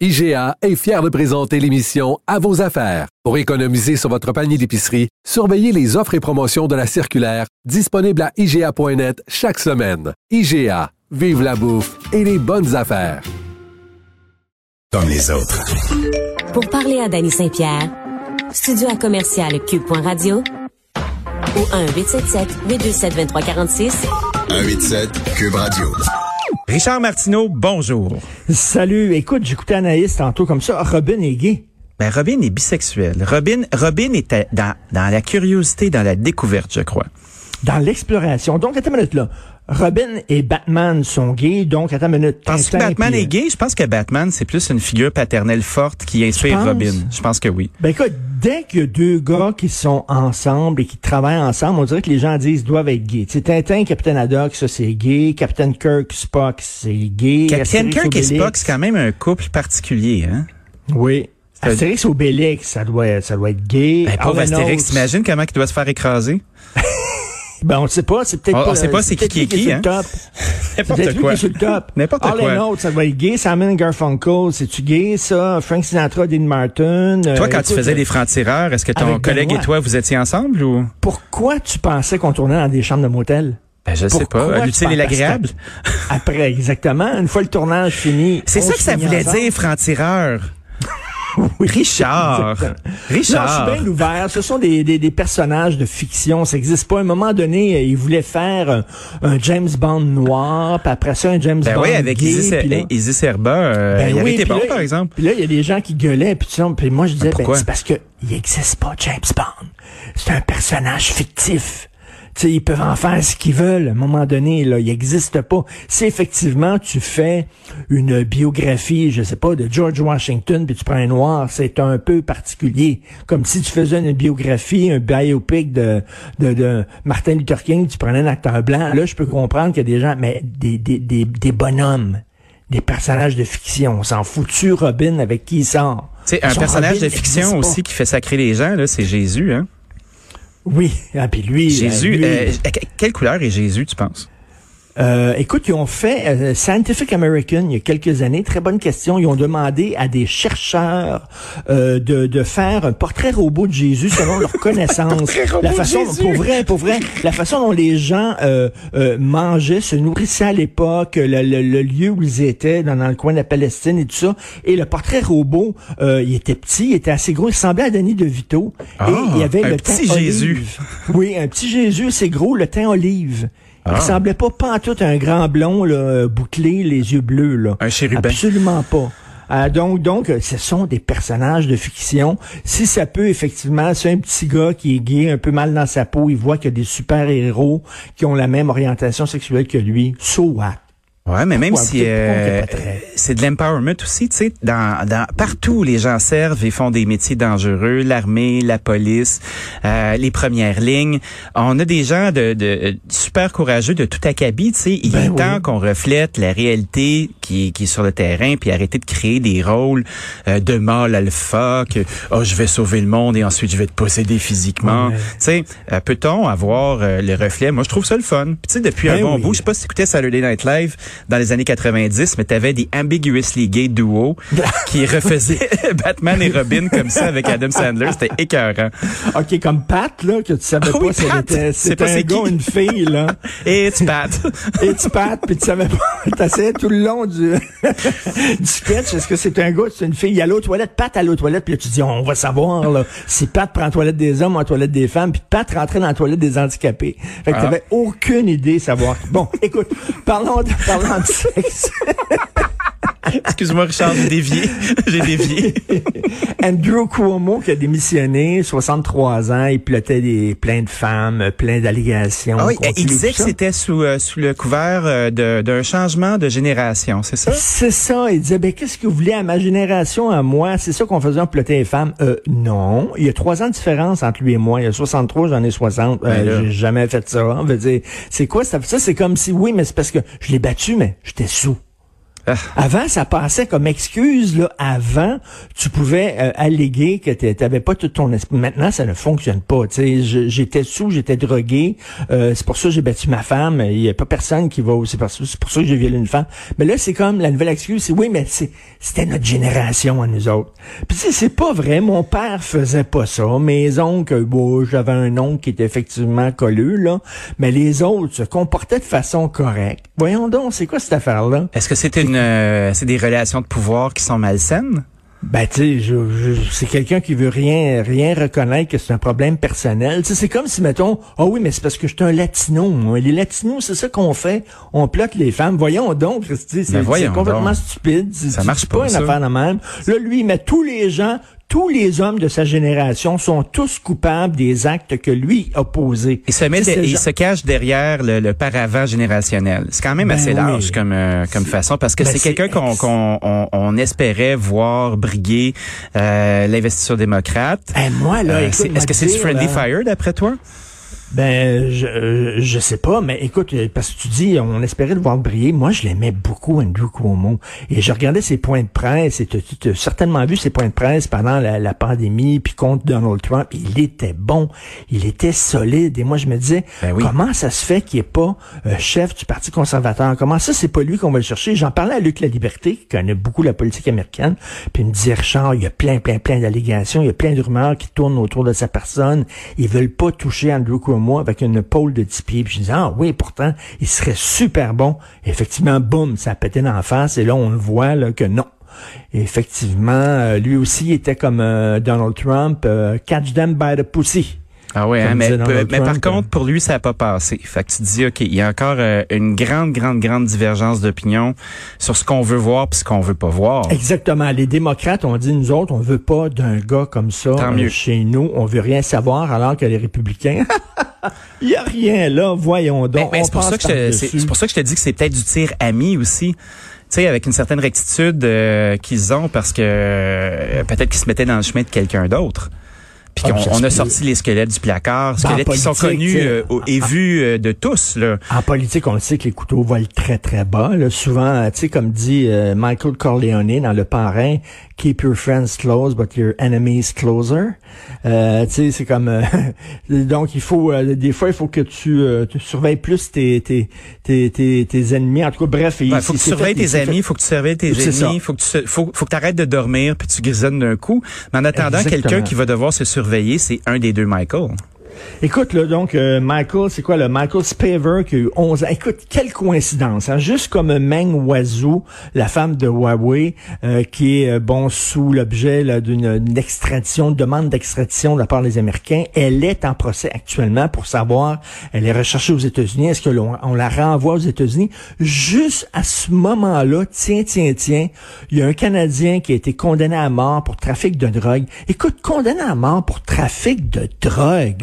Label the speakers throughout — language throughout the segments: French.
Speaker 1: IGA est fier de présenter l'émission À vos affaires. Pour économiser sur votre panier d'épicerie, surveillez les offres et promotions de la circulaire disponible à IGA.net chaque semaine. IGA, vive la bouffe et les bonnes affaires.
Speaker 2: Comme les autres.
Speaker 3: Pour parler à Danny Saint-Pierre, studio à commercial cube.radio ou 1-877-827-2346.
Speaker 2: 187 Cube Radio.
Speaker 4: Richard Martineau, bonjour.
Speaker 5: Salut. Écoute, j'écoutais Anaïs tantôt comme ça. Robin est gay.
Speaker 4: Ben, Robin est bisexuel. Robin, Robin était dans, dans la curiosité, dans la découverte, je crois.
Speaker 5: Dans l'exploration. Donc, attends une minute là. Robin et Batman sont gays, donc attends une minute.
Speaker 4: Penses-tu que Batman
Speaker 5: puis,
Speaker 4: est gay? Je pense que Batman, c'est plus une figure paternelle forte qui inspire
Speaker 5: penses?
Speaker 4: Robin. Je pense que oui.
Speaker 5: Ben écoute, dès qu'il y a deux gars qui sont ensemble et qui travaillent ensemble, on dirait que les gens disent qu'ils doivent être gays. Sais, Tintin, Captain Haddock, ça c'est gay. Captain Kirk, Spock, c'est gay.
Speaker 4: Captain Kirk et. Spock, c'est quand même un couple particulier, hein?
Speaker 5: Oui. Astérix Obélix, ça doit, ça doit être gay.
Speaker 4: Ben, pauvre Astérix, t'imagines comment il doit se faire écéraser?
Speaker 5: Ben, on ne sait pas, c'est peut-être
Speaker 4: On-
Speaker 5: pas...
Speaker 4: on sait pas c'est qui qui est qui, hein?
Speaker 5: le top. C'est
Speaker 4: N'importe quoi.
Speaker 5: qui est le top.
Speaker 4: N'importe quoi.
Speaker 5: All and Out, ça doit être gay. Simon Garfunkel, c'est-tu gay, ça? Frank Sinatra, Dean Martin.
Speaker 4: Toi,
Speaker 5: euh,
Speaker 4: quand tu faisais des francs-tireurs, est-ce que ton collègue et toi, vous étiez ensemble ou?
Speaker 5: Pourquoi tu pensais qu'on tournait dans des chambres de motel?
Speaker 4: Ben, je sais pas. L'utile et l'agréable?
Speaker 5: Après, exactement. Une fois le tournage fini.
Speaker 4: C'est ça que ça voulait
Speaker 5: ensemble.
Speaker 4: dire, franc-tireur. Richard.
Speaker 5: Exactement. Non, je
Speaker 4: Richard.
Speaker 5: suis bien ouvert. Ce sont des, des, des personnages de fiction. Ça n'existe pas. À un moment donné, euh, ils voulaient faire un, un James Bond noir, puis après ça, un James
Speaker 4: Ben
Speaker 5: Bond
Speaker 4: oui, avec
Speaker 5: gay,
Speaker 4: Isis,
Speaker 5: puis là-
Speaker 4: Isis Erba, euh,
Speaker 5: Ben
Speaker 4: il
Speaker 5: oui,
Speaker 4: bon,
Speaker 5: là,
Speaker 4: par exemple.
Speaker 5: Puis là, il y a des gens qui gueulaient, puis, tu sais, puis moi, je disais, ben, c'est parce que il n'existe pas James Bond. C'est un personnage fictif. Tu sais, ils peuvent en faire ce qu'ils veulent. À un moment donné, là, il n'existe pas. Si effectivement tu fais une biographie, je sais pas, de George Washington, puis tu prends un noir, c'est un peu particulier. Comme si tu faisais une biographie, un biopic de, de, de Martin Luther King, tu prenais un acteur blanc. Là, je peux comprendre qu'il y a des gens, mais des, des, des, des bonhommes des personnages de fiction. On s'en foutu Robin avec qui il sort.
Speaker 4: Sais, un
Speaker 5: Son
Speaker 4: personnage
Speaker 5: Robin
Speaker 4: de fiction aussi qui fait sacrer les gens, là, c'est Jésus, hein.
Speaker 5: Oui, ah, puis lui.
Speaker 4: Jésus,
Speaker 5: euh, lui,
Speaker 4: euh, quelle couleur est Jésus, tu penses?
Speaker 5: Euh, écoute, ils ont fait euh, Scientific American il y a quelques années. Très bonne question. Ils ont demandé à des chercheurs euh, de, de faire un portrait robot de Jésus selon leur connaissance. La façon, pour vrai, pour vrai, la façon dont les gens euh, euh, mangeaient, se nourrissaient à l'époque, le, le- le lieu où ils étaient, dans, dans le coin de la Palestine et tout ça. Et le portrait robot, euh, il était petit, il était assez gros, il ressemblait à Danny DeVito.
Speaker 4: Ah,
Speaker 5: et il y avait
Speaker 4: un
Speaker 5: le
Speaker 4: petit
Speaker 5: teint
Speaker 4: Jésus.
Speaker 5: olive. Oui, un petit Jésus, c'est gros, le teint olive. Il
Speaker 4: Ah.
Speaker 5: ressemblait pas tout un grand blond là, euh, bouclé, les yeux bleus là.
Speaker 4: Un chérubin.
Speaker 5: Absolument pas. Euh, donc, donc, ce sont des personnages de fiction. Si ça peut effectivement, c'est un petit gars qui est gay, un peu mal dans sa peau, il voit qu'il y a des super héros qui ont la même orientation sexuelle que lui. So what?
Speaker 4: Ouais, mais même si euh, c'est de l'empowerment aussi, tu sais, dans, dans partout les gens servent et font des métiers dangereux, l'armée, la police, euh, les premières lignes. On a des gens de, de super courageux de tout acabit, tu sais. Il
Speaker 5: Ben
Speaker 4: est
Speaker 5: oui.
Speaker 4: temps qu'on reflète la réalité qui, qui est sur le terrain, puis arrêter de créer des rôles euh, de mâle alpha, que oh je vais sauver le monde et ensuite je vais te posséder physiquement.
Speaker 5: Ouais.
Speaker 4: Tu sais, euh, peut-on avoir euh, le reflet? Moi, je trouve ça le fun. Puis, Tu sais, depuis un
Speaker 5: Ben
Speaker 4: bon
Speaker 5: oui.
Speaker 4: bout, je sais pas si tu écoutais Saturday Night Live dans les années 90, mais t'avais des ambiguously gay duo qui refaisaient Batman et Robin comme ça avec Adam Sandler. C'était écœurant.
Speaker 5: OK, comme Pat, là, que tu savais
Speaker 4: Ah oui,
Speaker 5: pas
Speaker 4: Pat.
Speaker 5: c'était
Speaker 4: C'est
Speaker 5: c'était un gars une fille, là.
Speaker 4: Et tu Pat.
Speaker 5: Et tu pattes, puis tu savais pas. T'essayais tout le long du, du sketch. Est-ce que c'est un gars c'est une fille? Il y a l'autre toilette, Pat à l'autre toilette, puis là, tu dis, on va savoir, là, si Pat prend la toilette des hommes ou la toilette des femmes, puis Pat rentrait dans la toilette des handicapés. Fait que
Speaker 4: Ah.
Speaker 5: t'avais aucune idée de savoir. Bon, écoute, parlons de, parlons de sexe.
Speaker 4: Excuse-moi, Richard, j'ai dévié. j'ai dévié.
Speaker 5: Andrew Cuomo qui a démissionné, 63 ans, il plotait des, plein de femmes, plein d'allégations.
Speaker 4: Ah oui, il disait que c'était sous, euh, sous le couvert euh, d'un changement de génération, c'est ça?
Speaker 5: C'est ça. Il disait, ben, qu'est-ce que vous voulez à ma génération, à moi? C'est ça qu'on faisait en plotter les femmes? Euh, non. Il y a trois ans de différence entre lui et moi. Il y a 63, j'en ai 60. Euh,
Speaker 4: Ben.
Speaker 5: J'ai jamais fait ça. On veut dire, c'est quoi ça? Ça, c'est comme si, oui, mais c'est parce que je l'ai battu, mais j'étais sous. Avant, ça passait comme excuse. Là, avant, tu pouvais euh, alléguer que tu n'avais pas tout ton esprit. Maintenant, ça ne fonctionne pas. J'étais sous, j'étais drogué. euh, c'est pour ça que j'ai battu ma femme. Il y a pas personne qui va. C'est pour, ça que j'ai violé une femme. Mais là, c'est comme la nouvelle excuse. Oui, mais c'était notre génération à nous autres. Puis c'est pas vrai. Mon père faisait pas ça. Mes oncles, bon, j'avais un oncle qui était effectivement colleux là, mais les autres se comportaient de façon correcte. Voyons donc, c'est quoi cette affaire-là?
Speaker 4: Est-ce que une, euh, c'est des relations de pouvoir qui sont malsaines?
Speaker 5: Ben, tu sais, je, je- c'est quelqu'un qui veut rien, rien reconnaître que c'est un problème personnel. Tu sais, c'est comme si, mettons, ah oui, mais c'est parce que je suis un latino. moi. Les latinos, c'est ça qu'on fait. On plotte les femmes. Voyons donc, c'est
Speaker 4: Ben
Speaker 5: c'est complètement
Speaker 4: donc.
Speaker 5: stupide.
Speaker 4: Ça marche
Speaker 5: dis
Speaker 4: pas,
Speaker 5: une
Speaker 4: ça.
Speaker 5: affaire de même. Là, lui, il met tous les gens, tous les hommes de sa génération sont tous coupables des actes que lui a posés.
Speaker 4: Il se met, de- il
Speaker 5: genre-
Speaker 4: se cache derrière le, le paravent générationnel. C'est quand même
Speaker 5: Ben
Speaker 4: assez
Speaker 5: oui.
Speaker 4: large comme euh, comme façon parce que
Speaker 5: Ben
Speaker 4: c'est quelqu'un qu'on on, on espérait voir briguer euh, l'investiture démocrate.
Speaker 5: Ben, moi, là,
Speaker 4: Euh, Est-ce que c'est du friendly
Speaker 5: là,
Speaker 4: fire d'après toi?
Speaker 5: Ben, je, euh, je sais pas, mais écoute, euh, parce que tu dis, on espérait le voir briller. Moi, je l'aimais beaucoup, Andrew Cuomo. Et je regardais ses points de presse, et tu as certainement vu ses points de presse pendant la, la pandémie, puis contre Donald Trump. Il était bon, il était solide. Et moi, je me disais,
Speaker 4: Ben oui.
Speaker 5: comment ça se fait qu'il n'est pas euh, chef du Parti conservateur? Comment ça, c'est pas lui qu'on va le chercher? J'en parlais à Luc La Liberté, qui connaît beaucoup la politique américaine, puis il me disait, Richard, il y a plein, plein, plein d'allégations, il y a plein de rumeurs qui tournent autour de sa personne. Ils veulent pas toucher Andrew Cuomo avec une pôle de 10 pieds. Puis je disais, ah oui, pourtant, il serait super bon. Effectivement, boum, ça a pété dans face. Et là, on le voit là, que non. Effectivement, euh, lui aussi était comme euh, Donald Trump, euh, catch them by the pussy.
Speaker 4: Ah ouais, hein, mais, mais par
Speaker 5: Trump,
Speaker 4: contre, pour lui, ça n'a pas passé. Fait que tu te dis, OK, il y a encore euh, une grande, grande, grande divergence d'opinion sur ce qu'on veut voir puis ce qu'on veut pas voir.
Speaker 5: Exactement. Les démocrates ont dit, nous autres, on veut pas d'un gars comme ça
Speaker 4: Tant
Speaker 5: euh,
Speaker 4: mieux.
Speaker 5: chez nous. On veut rien savoir, alors que les républicains, il y a rien là. Voyons donc. on
Speaker 4: c'est pour ça que je te- c'est pour ça que je te dis que c'est peut-être du tir ami aussi. Tu sais, avec une certaine rectitude euh, qu'ils ont parce que euh, peut-être qu'ils se mettaient dans le chemin de quelqu'un d'autre. Puis
Speaker 5: Ah,
Speaker 4: on a sorti les squelettes du placard, squelettes qui sont connus euh, et vus euh, de tous. Là.
Speaker 5: En politique, on le sait que les couteaux volent très, très bas. Là. Souvent, tu sais, comme dit euh, Michael Corleone dans Le Parrain, « Keep your friends close, but your enemies closer euh, Tu sais, c'est comme... euh, donc, il faut... euh, des fois, il faut que tu, euh, tu surveilles plus tes, tes, tes, tes, tes ennemis. En tout cas, bref... il-
Speaker 4: Ben, faut que tu surveilles tes amis, faut que tu surveilles tes ennemis, faut que tu faut, faut que arrêtes de dormir puis tu grisonnes d'un coup. Mais en attendant, quelqu'un qui va devoir se surveiller, c'est un des deux Michael.
Speaker 5: Écoute, là, donc, euh, Michael, c'est quoi, le Michael Spaver qui a eu 11 ans? Écoute, quelle coïncidence, hein? Juste comme Meng Wazoo, la femme de Huawei, euh, qui est, euh, bon, sous l'objet d'une extradition, une demande d'extradition de la part des Américains. Elle est en procès actuellement pour savoir, elle est recherchée aux États-Unis. Est-ce que l'on on la renvoie aux États-Unis? Juste à ce moment-là, tiens, tiens, tiens, il y a un Canadien qui a été condamné à mort pour trafic de drogue. Écoute, condamné à mort pour trafic de drogue.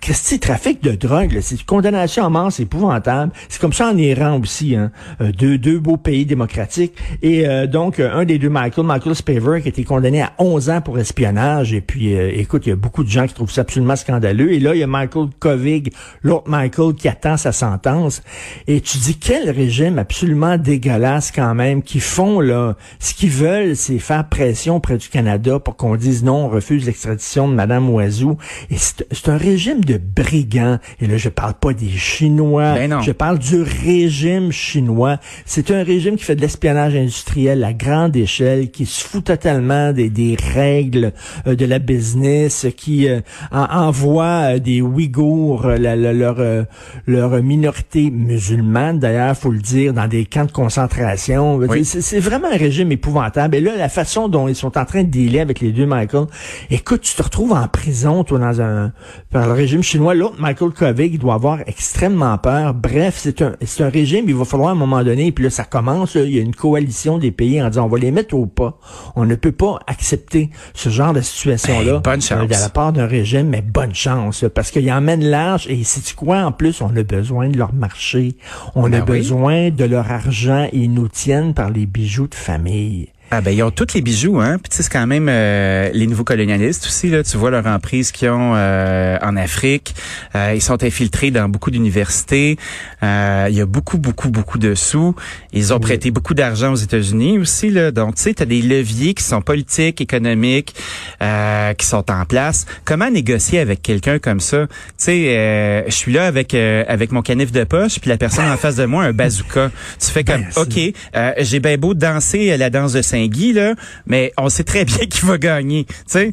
Speaker 5: Christy, trafic de drogue, c'est une condamnation à mort, c'est épouvantable. C'est comme ça en Iran aussi, hein. Euh, deux, deux beaux pays démocratiques. Et euh, donc, euh, un des deux Michael, Michael Spaver, qui a été condamné à 11 ans pour espionnage. Et puis, euh, écoute, il y a beaucoup de gens qui trouvent ça absolument scandaleux. Et là, il y a Michael Kovig, l'autre Michael, qui attend sa sentence. Et tu dis, quel régime absolument dégueulasse quand même, qui font, là, ce qu'ils veulent, c'est faire pression auprès du Canada pour qu'on dise non, on refuse l'extradition de Madame Oiseau. Et c'est un régime de brigands. Et là, je parle pas des Chinois.
Speaker 4: Ben non.
Speaker 5: Je parle du régime chinois. C'est un régime qui fait de l'espionnage industriel à grande échelle, qui se fout totalement des, des règles euh, de la business, qui euh, en- envoie euh, des Ouïghours, euh, la- la- leur, euh, leur minorité musulmane, d'ailleurs, faut le dire, dans des camps de concentration.
Speaker 4: Oui.
Speaker 5: C'est vraiment un régime épouvantable. Et là, la façon dont ils sont en train de dealer avec les deux Michael, écoute, tu te retrouves en prison, toi, dans un, par le régime chinois. L'autre, Michael Kovic, doit avoir extrêmement peur. Bref, c'est un, c'est un régime, il va falloir à un moment donné, puis là, ça commence, là, il y a une coalition des pays en disant, on va les mettre au pas. On ne peut pas accepter ce genre de situation-là.
Speaker 4: Bonne chance.
Speaker 5: de la part d'un régime, mais bonne chance, parce qu'il emmène large, et c'est quoi, en plus, on a besoin de leur marché. On
Speaker 4: Ben
Speaker 5: a
Speaker 4: oui.
Speaker 5: besoin de leur argent, et ils nous tiennent par les bijoux de famille.
Speaker 4: Ah ben ils ont tous les bijoux hein. Puis tu sais c'est quand même euh, les nouveaux colonialistes aussi là. Tu vois leur emprise qu'ils ont euh, en Afrique. Euh, ils sont infiltrés dans beaucoup d'universités. Euh, il y a beaucoup beaucoup beaucoup de sous. Ils ont prêté beaucoup d'argent aux États-Unis aussi là. Donc tu sais t'as des leviers qui sont politiques, économiques, euh, qui sont en place. Comment négocier avec quelqu'un comme ça? Tu sais euh, je suis là avec euh, avec mon canif de poche puis la personne en face de moi a un bazooka. Tu fais comme
Speaker 5: Ben,
Speaker 4: ok euh, j'ai bien beau danser la danse de Saint-Guy, là, mais on sait très bien qui va gagner. Tu sais?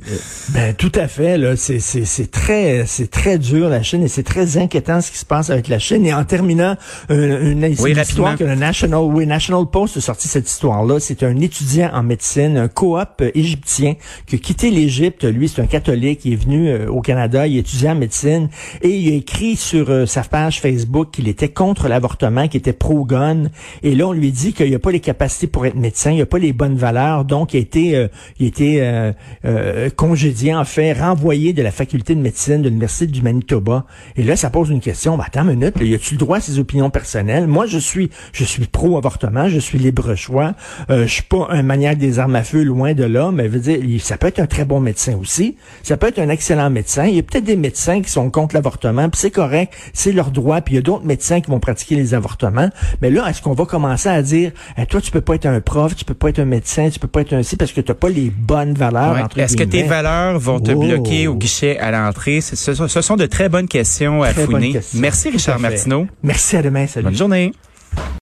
Speaker 5: Ben tout à fait là, c'est c'est c'est très c'est très dur la Chine et c'est très inquiétant ce qui se passe avec la Chine. Et en terminant euh, une, une,
Speaker 4: Oui,
Speaker 5: histoire que le National oui, National Post a sorti cette histoire là, c'est un étudiant en médecine, un coop égyptien qui a quitté l'Égypte, lui c'est un catholique, il est venu euh, au Canada, il est étudiant en médecine. Et il a écrit sur euh, sa page Facebook qu'il était contre l'avortement, qu'il était pro-gun. Et là on lui dit qu'il n'a pas les capacités pour être médecin, il n'a pas les bonnes valeurs, donc il a été euh, euh, euh, congédié en fait, renvoyé de la faculté de médecine de l'université du Manitoba. Et là, ça pose une question. Ben, attends une minute, là, y a-tu le droit à ses opinions personnelles? Moi, je suis, je suis pro-avortement, je suis libre choix. Je suis pas un maniaque des armes à feu, loin de là. Mais ça peut être un très bon médecin aussi. Ça peut être un excellent médecin. Il y a peut-être des médecins qui sont contre l'avortement, puis c'est correct, c'est leur droit. Puis il y a d'autres médecins qui vont pratiquer les avortements. Mais là, est-ce qu'on va commencer à dire, Eh, toi, tu peux pas être un prof, tu peux pas être un médecin, tu peux pas être un ci parce que t'as pas les bonnes valeurs
Speaker 4: Ouais.
Speaker 5: entre
Speaker 4: Est-ce que tes valeurs vont te
Speaker 5: Oh.
Speaker 4: bloquer au guichet à l'entrée? Ce, sont- ce sont de très bonnes questions à
Speaker 5: Très
Speaker 4: fouiner.
Speaker 5: question.
Speaker 4: Merci Richard. Martineau.
Speaker 5: Merci à demain, salut.
Speaker 4: Bonne journée.